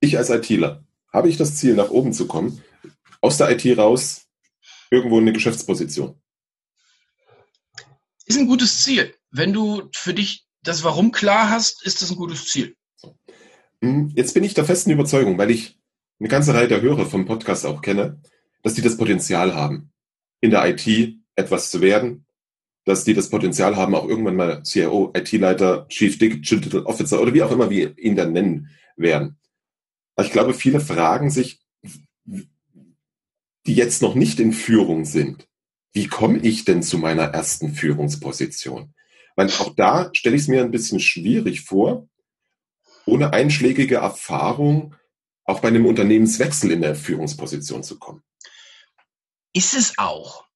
ich als ITler, habe ich das Ziel, nach oben zu kommen, aus der IT raus, irgendwo in eine Geschäftsposition? Ist ein gutes Ziel. Wenn du für dich das Warum klar hast, ist das ein gutes Ziel. Hm, jetzt bin ich der festen Überzeugung, weil ich eine ganze Reihe der Hörer vom Podcast auch kenne, dass die das Potenzial haben, in der IT etwas zu werden, dass die das Potenzial haben, auch irgendwann mal CIO, IT-Leiter, Chief Digital Officer oder wie auch immer wir ihn dann nennen werden. Aber ich glaube, viele fragen sich, die jetzt noch nicht in Führung sind, wie komme ich denn zu meiner ersten Führungsposition? Weil auch da stelle ich es mir ein bisschen schwierig vor, ohne einschlägige Erfahrung auch bei einem Unternehmenswechsel in der Führungsposition zu kommen. Ist es auch.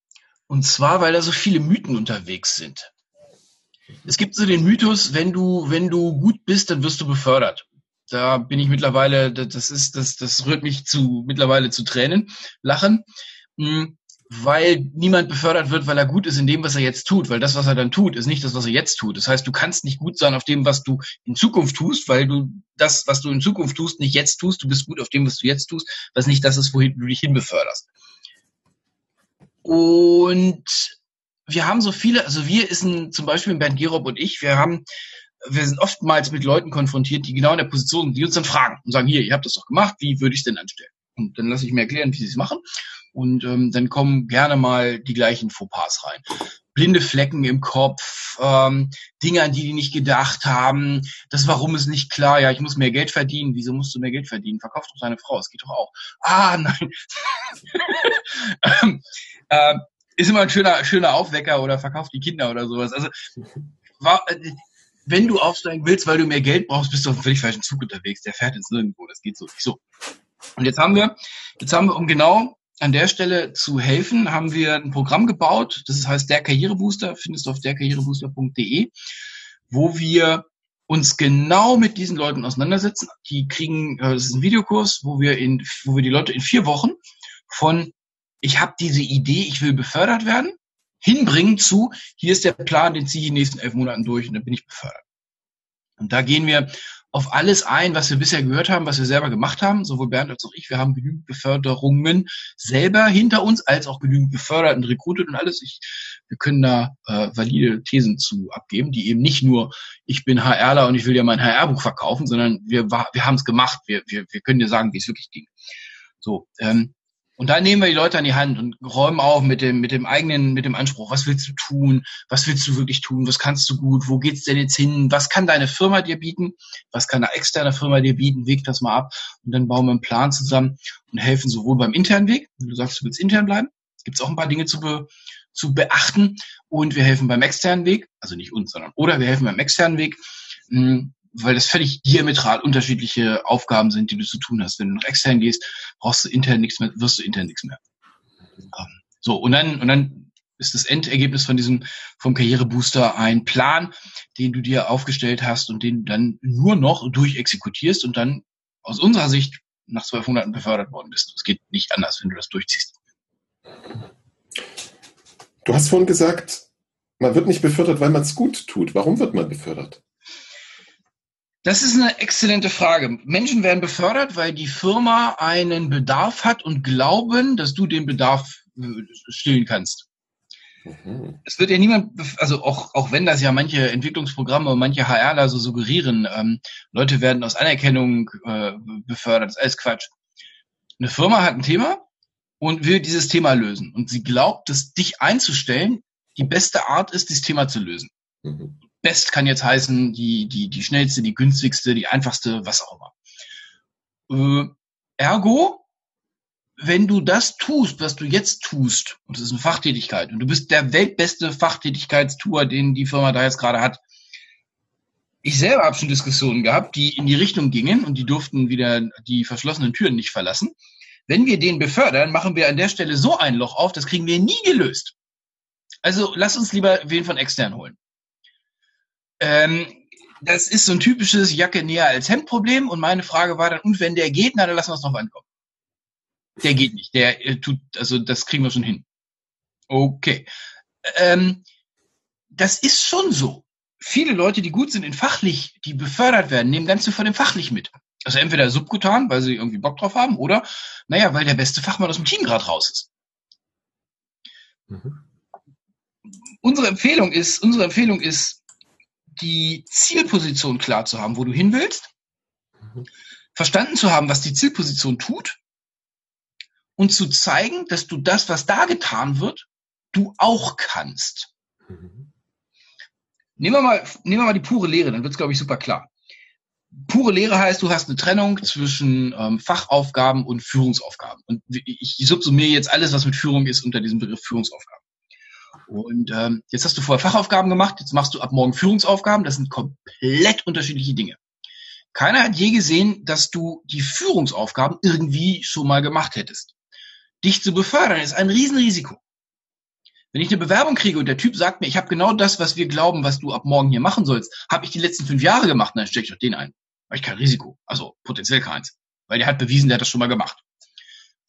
Und zwar, weil da so viele Mythen unterwegs sind. Es gibt so den Mythos, wenn du, wenn du gut bist, dann wirst du befördert. Da bin ich mittlerweile, das ist, das, das rührt mich zu, mittlerweile zu Tränen, lachen. Hm, weil niemand befördert wird, weil er gut ist in dem, was er jetzt tut, weil das, was er dann tut, ist nicht das, was er jetzt tut. Das heißt, du kannst nicht gut sein auf dem, was du in Zukunft tust, weil du das, was du in Zukunft tust, nicht jetzt tust. Du bist gut auf dem, was du jetzt tust, was nicht das ist, wohin du dich hinbeförderst. Und wir haben so viele, also wir ist ein, zum Beispiel Bernd Gerob und ich, wir haben, wir sind oftmals mit Leuten konfrontiert, die genau in der Position sind, die uns dann fragen und sagen, hier, ihr habt das doch gemacht, wie würde ich denn anstellen? Und dann lasse ich mir erklären, wie sie es machen. Und ähm, dann kommen gerne mal die gleichen Fauxpas rein. Blinde Flecken im Kopf, ähm, Dinge, an die die nicht gedacht haben. Das Warum ist nicht klar. Ja, ich muss mehr Geld verdienen. Wieso musst du mehr Geld verdienen? Verkauf doch deine Frau. Es geht doch auch. Ah, nein. ähm, äh, ist immer ein schöner, schöner Aufwecker oder verkauf die Kinder oder sowas. Also, war, äh, wenn du aufsteigen willst, weil du mehr Geld brauchst, bist du auf einem völlig falschen Zug unterwegs. Der fährt jetzt nirgendwo. Das geht so nicht so. Und jetzt haben wir, jetzt haben wir, um genau an der Stelle zu helfen, haben wir ein Programm gebaut, das heißt der Karrierebooster, findest du auf derkarrierebooster.de, wo wir uns genau mit diesen Leuten auseinandersetzen. Die kriegen, äh, das ist ein Videokurs, wo wir in, wo wir die Leute in vier Wochen von ich habe diese Idee, ich will befördert werden, hinbringen zu, hier ist der Plan, den ziehe ich in den nächsten elf Monaten durch und dann bin ich befördert. Und da gehen wir auf alles ein, was wir bisher gehört haben, was wir selber gemacht haben, sowohl Bernd als auch ich. Wir haben genügend Beförderungen selber hinter uns, als auch genügend befördert und rekrutiert und alles. Ich, wir können da äh, valide Thesen zu abgeben, die eben nicht nur, ich bin HRler und ich will dir mein HR-Buch verkaufen, sondern wir, wir haben es gemacht. Wir, wir, wir können dir sagen, wie es wirklich ging. So, ähm, und da nehmen wir die Leute an die Hand und räumen auf mit dem, mit dem eigenen, mit dem Anspruch. Was willst du tun? Was willst du wirklich tun? Was kannst du gut? Wo geht's denn jetzt hin? Was kann deine Firma dir bieten? Was kann eine externe Firma dir bieten? Weg das mal ab. Und dann bauen wir einen Plan zusammen und helfen sowohl beim internen Weg, wenn du sagst, du willst intern bleiben, gibt's auch ein paar Dinge zu, be, zu beachten. Und wir helfen beim externen Weg, also nicht uns, sondern, oder wir helfen beim externen Weg, hm, weil das völlig diametral unterschiedliche Aufgaben sind, die du zu tun hast. Wenn du nach extern gehst, brauchst du intern nichts mehr, wirst du intern nichts mehr. Ähm, so, und dann, und dann ist das Endergebnis von diesem, vom Karrierebooster ein Plan, den du dir aufgestellt hast und den du dann nur noch durchexekutierst und dann aus unserer Sicht nach zwölf Monaten befördert worden bist. Es geht nicht anders, wenn du das durchziehst. Du hast vorhin gesagt, man wird nicht befördert, weil man es gut tut. Warum wird man befördert? Das ist eine exzellente Frage. Menschen werden befördert, weil die Firma einen Bedarf hat und glauben, dass du den Bedarf äh, stillen kannst. Mhm. Es wird ja niemand, also auch, auch wenn das ja manche Entwicklungsprogramme und manche HRler so suggerieren, ähm, Leute werden aus Anerkennung äh, befördert, das ist alles Quatsch. Eine Firma hat ein Thema und will dieses Thema lösen. Und sie glaubt, dass dich einzustellen die beste Art ist, dieses Thema zu lösen. Mhm. Best kann jetzt heißen, die, die, die schnellste, die günstigste, die einfachste, was auch immer. Äh, ergo, wenn du das tust, was du jetzt tust, und das ist eine Fachtätigkeit, und du bist der weltbeste Fachtätigkeitstour, den die Firma da jetzt gerade hat, ich selber habe schon Diskussionen gehabt, die in die Richtung gingen und die durften wieder die verschlossenen Türen nicht verlassen. Wenn wir den befördern, machen wir an der Stelle so ein Loch auf, das kriegen wir nie gelöst. Also lass uns lieber wen von extern holen. Ähm, das ist so ein typisches Jacke näher als Hemd Problem und meine Frage war dann, und wenn der geht, na, dann lassen wir es noch ankommen. Der geht nicht, der äh, tut, also das kriegen wir schon hin. Okay. Ähm, das ist schon so. Viele Leute, die gut sind in fachlich, die befördert werden, nehmen ganz viel von dem fachlich mit. Also entweder subkutan, weil sie irgendwie Bock drauf haben, oder, naja, weil der beste Fachmann aus dem Team gerade raus ist. Mhm. Unsere Empfehlung ist, unsere Empfehlung ist, die Zielposition klar zu haben, wo du hin willst, verstanden zu haben, was die Zielposition tut und zu zeigen, dass du das, was da getan wird, du auch kannst. Mhm. Nehmen wir mal, nehmen wir mal die pure Lehre, dann wird es, glaube ich, super klar. Pure Lehre heißt, du hast eine Trennung zwischen ähm, Fachaufgaben und Führungsaufgaben. Und ich subsumiere jetzt alles, was mit Führung ist, unter diesem Begriff Führungsaufgaben. Und ähm, jetzt hast du vorher Fachaufgaben gemacht, jetzt machst du ab morgen Führungsaufgaben. Das sind komplett unterschiedliche Dinge. Keiner hat je gesehen, dass du die Führungsaufgaben irgendwie schon mal gemacht hättest. Dich zu befördern ist ein Riesenrisiko. Wenn ich eine Bewerbung kriege und der Typ sagt mir, ich habe genau das, was wir glauben, was du ab morgen hier machen sollst, habe ich die letzten fünf Jahre gemacht, dann stecke ich doch den ein. Habe ich kein Risiko. Also potenziell keins. Weil der hat bewiesen, der hat das schon mal gemacht.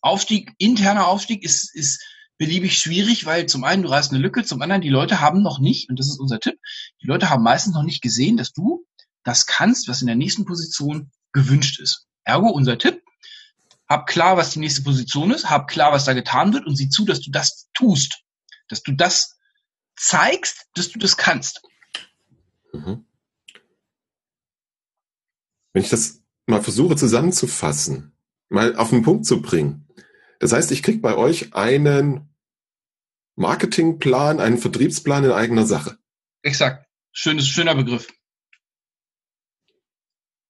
Aufstieg, interner Aufstieg ist, ist beliebig schwierig, weil zum einen du reißt eine Lücke, zum anderen die Leute haben noch nicht, und das ist unser Tipp, die Leute haben meistens noch nicht gesehen, dass du das kannst, was in der nächsten Position gewünscht ist. Ergo unser Tipp, hab klar, was die nächste Position ist, hab klar, was da getan wird und sieh zu, dass du das tust, dass du das zeigst, dass du das kannst. Mhm. Wenn ich das mal versuche zusammenzufassen, mal auf den Punkt zu bringen, das heißt, ich kriege bei euch einen Marketingplan, einen Vertriebsplan in eigener Sache. Exakt. Schönes, schöner Begriff.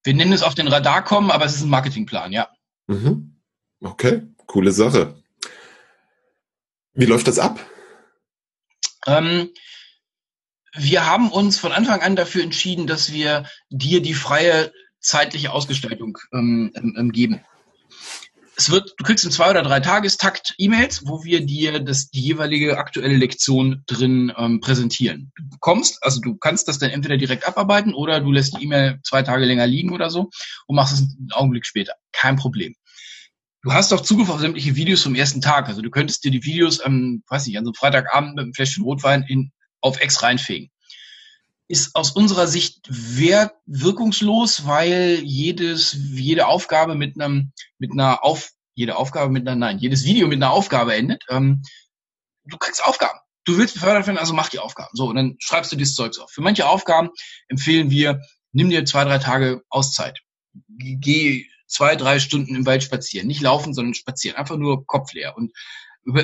Wir nennen es auf den Radar kommen, aber es ist ein Marketingplan, ja. Mhm. Okay, coole Sache. Wie läuft das ab? Ähm, wir haben uns von Anfang an dafür entschieden, dass wir dir die freie zeitliche Ausgestaltung ähm, ähm, geben es wird, du kriegst im zwei oder drei Tagestakt E-Mails, wo wir dir das die jeweilige aktuelle Lektion drin ähm, präsentieren. Du bekommst, also du kannst das dann entweder direkt abarbeiten oder du lässt die E-Mail zwei Tage länger liegen oder so und machst es einen Augenblick später. Kein Problem. Du hast auch Zugriff auf sämtliche Videos vom ersten Tag. Also du könntest dir die Videos am, weiß nicht, an so einem Freitagabend mit einem Fläschchen Rotwein in, auf X reinfegen ist aus unserer Sicht wirkungslos, weil jedes, jede Aufgabe mit einem, mit einer Auf, jede Aufgabe mit einer, nein, jedes Video mit einer Aufgabe endet. Ähm, du kriegst Aufgaben. Du willst befördert werden, also mach die Aufgaben. So, und dann schreibst du dieses Zeugs auf. Für manche Aufgaben empfehlen wir, nimm dir zwei, drei Tage Auszeit. Geh zwei, drei Stunden im Wald spazieren. Nicht laufen, sondern spazieren. Einfach nur Kopf leer. Und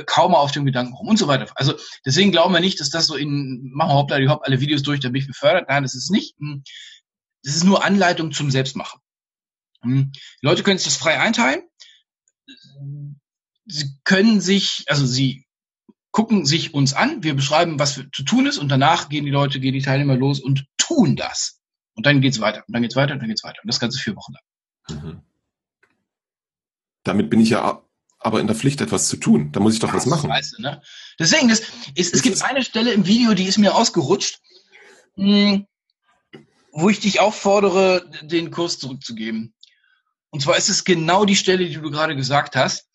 kaum auf dem Gedanken rum und so weiter. Also deswegen glauben wir nicht, dass das so in, machen hoppla die hopp alle Videos durch, dann bin ich befördert. Nein, das ist nicht. Hm, das ist nur Anleitung zum Selbstmachen. Hm, die Leute können sich das frei einteilen. Sie können sich, also sie gucken sich uns an, wir beschreiben, was zu tun ist und danach gehen die Leute, gehen die Teilnehmer los und tun das. Und dann geht's weiter, und dann geht's weiter, und dann geht's weiter. Und das Ganze vier Wochen lang. Mhm. Damit bin ich ja aber in der Pflicht etwas zu tun. Da muss ich doch ja, was machen. Du, ne? Deswegen, das ist, es gibt eine Stelle im Video, die ist mir ausgerutscht, mh, hm, wo ich dich auffordere, den Kurs zurückzugeben. Und zwar ist es genau die Stelle, die du gerade gesagt hast.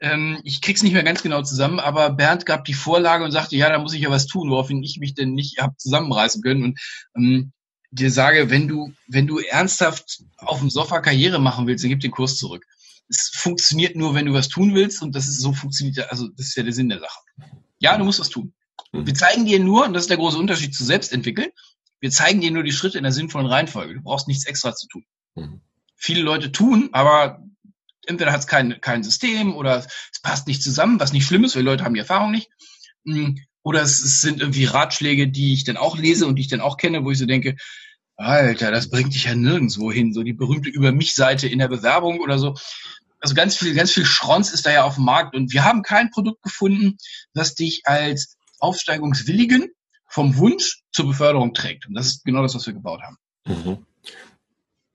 Ähm, ich krieg's nicht mehr ganz genau zusammen, aber Bernd gab die Vorlage und sagte, ja, da muss ich ja was tun, woraufhin ich mich denn nicht hab zusammenreißen können. Und ähm, dir sage, wenn du, wenn du ernsthaft auf dem Sofa Karriere machen willst, dann gib den Kurs zurück es funktioniert nur, wenn du was tun willst und das ist so funktioniert, also das ist ja der Sinn der Sache. Ja, du musst was tun. Mhm. Wir zeigen dir nur, und das ist der große Unterschied zu selbst entwickeln, wir zeigen dir nur die Schritte in der sinnvollen Reihenfolge. Du brauchst nichts extra zu tun. Mhm. Viele Leute tun, aber entweder hat es kein, kein System oder es passt nicht zusammen, was nicht schlimm ist, weil Leute haben die Erfahrung nicht. Mm, oder es, es sind irgendwie Ratschläge, die ich dann auch lese und die ich dann auch kenne, wo ich so denke, Alter, das bringt dich ja nirgendwo hin. So die berühmte Über mich-Seite in der Bewerbung oder so also ganz viel, ganz viel Schrons ist da ja auf dem Markt und wir haben kein Produkt gefunden, das dich als Aufsteigungswilligen vom Wunsch zur Beförderung trägt. Und das ist genau das, was wir gebaut haben. Mhm.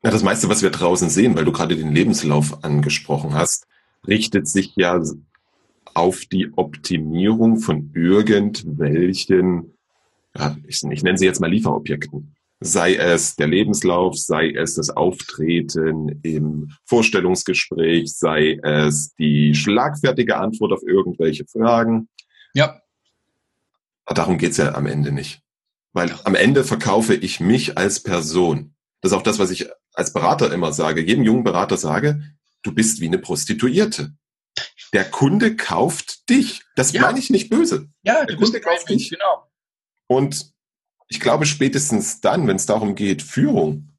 Ja, das meiste, was wir draußen sehen, weil du gerade den Lebenslauf angesprochen hast, richtet sich ja auf die Optimierung von irgendwelchen, ja, ich, ich nenne sie jetzt mal Lieferobjekten sei es der Lebenslauf, sei es das Auftreten im Vorstellungsgespräch, sei es die schlagfertige Antwort auf irgendwelche Fragen. Ja. Darum geht's ja am Ende nicht. Weil am Ende verkaufe ich mich als Person. Das ist auch das, was ich als Berater immer sage, jedem jungen Berater sage, du bist wie eine Prostituierte. Der Kunde kauft dich. Das ja. meine ich nicht böse. Ja, der Kunde kauft dich. Genau. Und ich glaube spätestens dann, wenn es darum geht, Führung,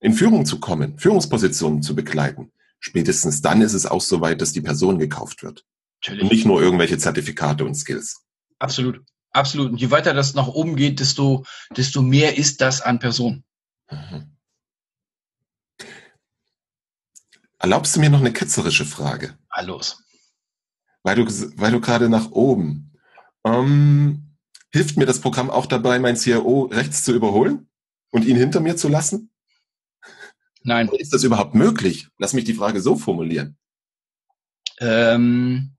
in Führung zu kommen, Führungspositionen zu begleiten, spätestens dann ist es auch so weit, dass die Person gekauft wird. Natürlich. Und nicht nur irgendwelche Zertifikate und Skills. Absolut. Absolut. Und je weiter das nach oben geht, desto, desto mehr ist das an Person. Mhm. Erlaubst du mir noch eine ketzerische Frage? Ah, los. Weil du, weil du gerade nach oben. Ähm, hilft mir das Programm auch dabei, mein CIO rechts zu überholen und ihn hinter mir zu lassen? Nein. Ist das überhaupt möglich? Lass mich die Frage so formulieren. Ähm,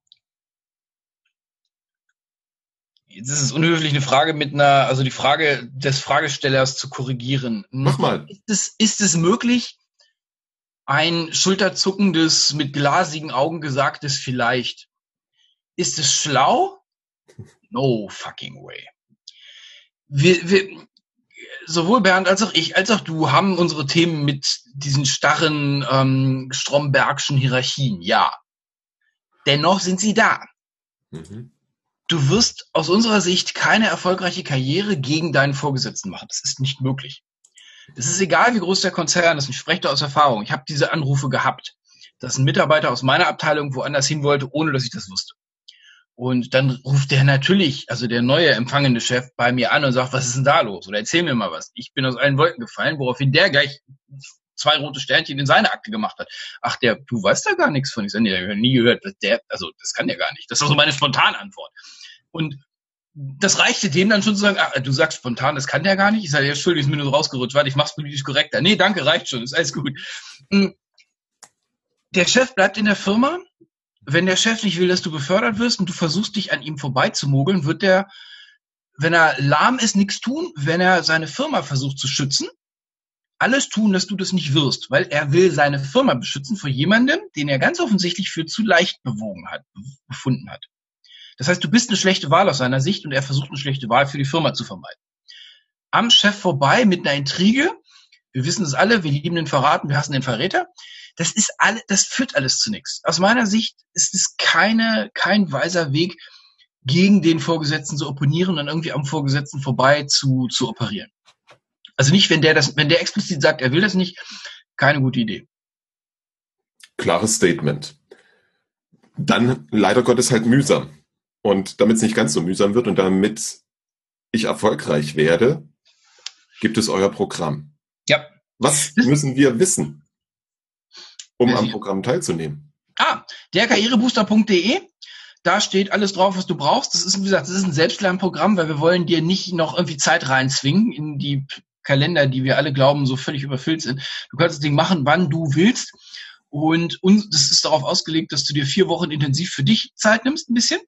jetzt ist es unhöflich, eine Frage mit einer, also die Frage des Fragestellers zu korrigieren. Mach mal. Ist es, ist es möglich, ein schulterzuckendes, mit glasigen Augen gesagtes vielleicht? Ist es schlau? No fucking way. Wir, wir, sowohl Bernd als auch ich, als auch du haben unsere Themen mit diesen starren ähm, Strombergschen Hierarchien, ja. Dennoch sind sie da. Mhm. Du wirst aus unserer Sicht keine erfolgreiche Karriere gegen deinen Vorgesetzten machen. Das ist nicht möglich. Es ist egal, wie groß der Konzern ist. Ich spreche da aus Erfahrung. Ich habe diese Anrufe gehabt, dass ein Mitarbeiter aus meiner Abteilung woanders hin wollte, ohne dass ich das wusste. Und dann ruft der natürlich, also der neue empfangende Chef bei mir an und sagt, was ist denn da los? Oder erzähl mir mal was. Ich bin aus allen Wolken gefallen, woraufhin der gleich zwei rote Sternchen in seine Akte gemacht hat. Ach, der, du weißt da gar nichts von. Ich sage, nee, ich nie gehört. Der, also das kann der gar nicht. Das ist so meine spontane Antwort. Und das reichte dem dann schon zu sagen, ach, du sagst spontan, das kann der gar nicht. Ich sage, ja, Entschuldigung, ist mir nur rausgerutscht. Warte, ich mach's politisch korrekter. Nee, danke, reicht schon, ist alles gut. Hm. Der Chef bleibt in der Firma wenn der Chef nicht will, dass du befördert wirst und du versuchst dich an ihm vorbeizumogeln, wird der, wenn er lahm ist, nichts tun, wenn er seine Firma versucht zu schützen, alles tun, dass du das nicht wirst, weil er will seine Firma beschützen vor jemandem, den er ganz offensichtlich für zu leicht bewogen hat, befunden hat. Das heißt, du bist eine schlechte Wahl aus seiner Sicht und er versucht eine schlechte Wahl für die Firma zu vermeiden. Am Chef vorbei mit einer Intrige, wir wissen es alle, wir lieben den Verraten, wir hassen den Verräter, das ist alle, das führt alles zu nichts. Aus meiner Sicht ist es keine, kein weiser Weg, gegen den Vorgesetzten zu opponieren und irgendwie am Vorgesetzten vorbei zu, zu operieren. Also nicht, wenn der das, wenn der explizit sagt, er will das nicht, keine gute Idee. Klares Statement. Dann leider Gottes halt mühsam. Und damit es nicht ganz so mühsam wird und damit ich erfolgreich werde, gibt es euer Programm. Ja. Was müssen wir wissen? Um am Programm teilzunehmen? Ah, derkarrierebooster.de. Da steht alles drauf, was du brauchst. Das ist, wie gesagt, das ist ein Selbstlernprogramm, weil wir wollen dir nicht noch irgendwie Zeit reinzwingen in die Kalender, die wir alle glauben, so völlig überfüllt sind. Du kannst das Ding machen, wann du willst. Und uns, das ist darauf ausgelegt, dass du dir vier Wochen intensiv für dich Zeit nimmst, ein bisschen,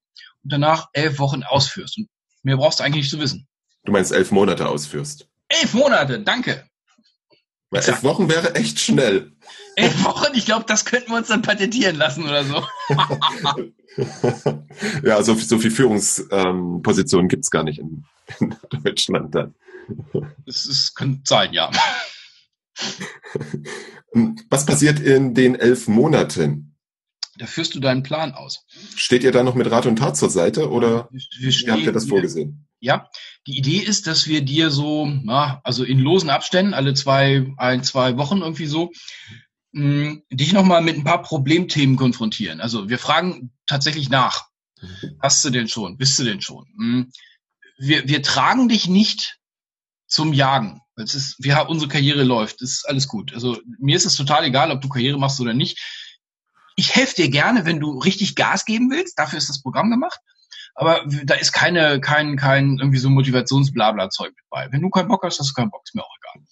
und danach elf Wochen ausführst. Und mehr brauchst du eigentlich nicht zu wissen. Du meinst elf Monate ausführst? Elf Monate, danke. Weil elf Wochen wäre echt schnell. Elf Wochen, ich glaube, das könnten wir uns dann patentieren lassen oder so. ja, so, so viel Führungspositionen ähm, gibt es gar nicht in, in, Deutschland dann. Das ist, könnte sein, ja. Was passiert in den elf Monaten? Da führst du deinen Plan aus. Steht ihr da noch mit Rat und Tat zur Seite oder wie habt ihr das vorgesehen? Ja, die Idee ist, dass wir dir so, na, also in losen Abständen, alle zwei, ein, zwei Wochen irgendwie so, mh, hm, dich nochmal mit ein paar Problemthemen konfrontieren. Also wir fragen tatsächlich nach. Mhm. Hast du denn schon? Bist du denn schon? Mh, hm, wir, wir tragen dich nicht zum Jagen. Es ist, wir haben, unsere Karriere läuft. Das ist alles gut. Also mir ist es total egal, ob du Karriere machst oder nicht. Ich helfe dir gerne, wenn du richtig Gas geben willst. Dafür ist das Programm gemacht aber da ist keine, kein, kein irgendwie so Motivationsblabla-Zeug mit bei. Wenn du keinen Bock hast, hast du keinen Bock, ist mir auch egal.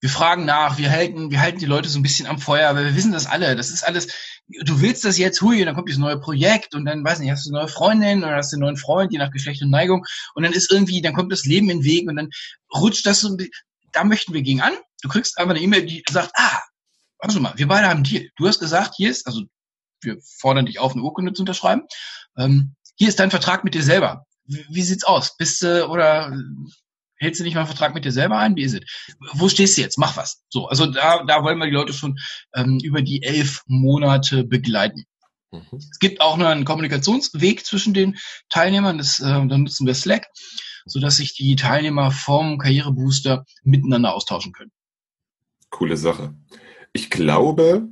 Wir fragen nach, wir halten, wir halten die Leute so ein bisschen am Feuer, weil wir wissen das alle. Das ist alles, du willst das jetzt, hui, und dann kommt dieses neue Projekt und dann, weiß nicht, hast du eine neue Freundin oder hast du einen neuen Freund, je nach Geschlecht und Neigung, und dann ist irgendwie, dann kommt das Leben in den Weg und dann rutscht das so, da möchten wir gegen an. Du kriegst einfach eine E-Mail, die sagt, ah, warte mal, wir beide haben einen Deal. Du hast gesagt, hier ist, also wir fordern dich auf, eine Urkunde zu unterschreiben. Ähm, hier ist dein Vertrag mit dir selber. Wie, wie sieht's aus? Bist du oder hältst du nicht mal einen Vertrag mit dir selber ein? Wie ist es? Wo stehst du jetzt? Mach was. So, also da, da wollen wir die Leute schon ähm, über die elf Monate begleiten. Mhm. Es gibt auch noch einen Kommunikationsweg zwischen den Teilnehmern. Das, äh, da nutzen wir Slack. sodass sich die Teilnehmer vom Karrierebooster miteinander austauschen können. Coole Sache. Ich glaube,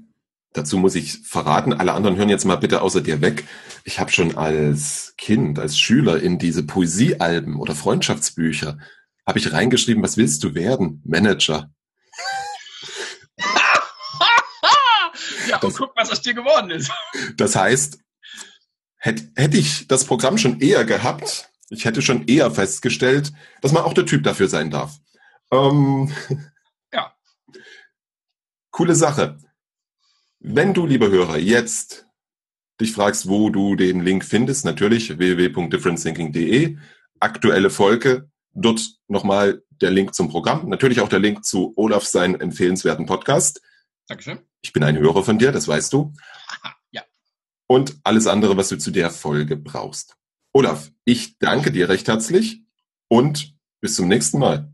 dazu muss ich verraten, alle anderen hören jetzt mal bitte außer dir weg. Ich habe schon als Kind, als Schüler in diese Poesiealben oder Freundschaftsbücher, habe ich reingeschrieben, was willst du werden? Manager. ja, und guck, was aus dir geworden ist. Das heißt, hätte hätt ich das Programm schon eher gehabt, ich hätte schon eher festgestellt, dass man auch der Typ dafür sein darf. Ähm, ja. Coole Sache. Wenn du, lieber Hörer, jetzt dich fragst, wo du den Link findest, natürlich www.differencethinking.de, aktuelle Folge, dort nochmal der Link zum Programm, natürlich auch der Link zu Olaf seinen empfehlenswerten Podcast. Dankeschön. Ich bin ein Hörer von dir, das weißt du. Ja. Und alles andere, was du zu der Folge brauchst. Olaf, ich danke dir recht herzlich und bis zum nächsten Mal.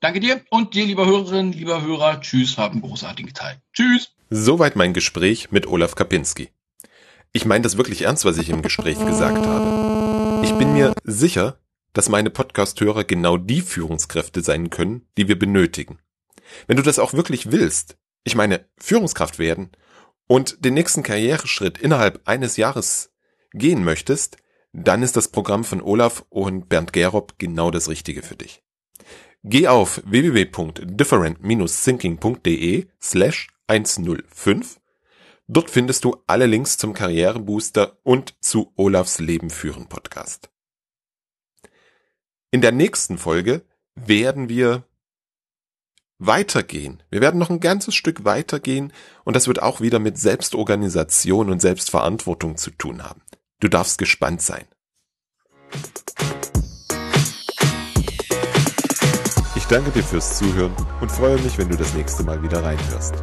Danke dir und dir, lieber Hörerin, lieber Hörer. Tschüss, haben großartigen Tag. Tschüss. Soweit mein Gespräch mit Olaf Kapinski. Ich meine das wirklich ernst, was ich im Gespräch gesagt habe. Ich bin mir sicher, dass meine Podcast-Hörer genau die Führungskräfte sein können, die wir benötigen. Wenn du das auch wirklich willst, ich meine Führungskraft werden und den nächsten Karriereschritt innerhalb eines Jahres gehen möchtest, dann ist das Programm von Olaf und Bernd Gerob genau das Richtige für dich. Geh auf www.different-thinking.de slash 105. Dort findest du alle Links zum Karrierebooster und zu Olafs Leben führen Podcast. In der nächsten Folge werden wir weitergehen. Wir werden noch ein ganzes Stück weitergehen und das wird auch wieder mit Selbstorganisation und Selbstverantwortung zu tun haben. Du darfst gespannt sein. Ich danke dir fürs Zuhören und freue mich, wenn du das nächste Mal wieder reinhörst.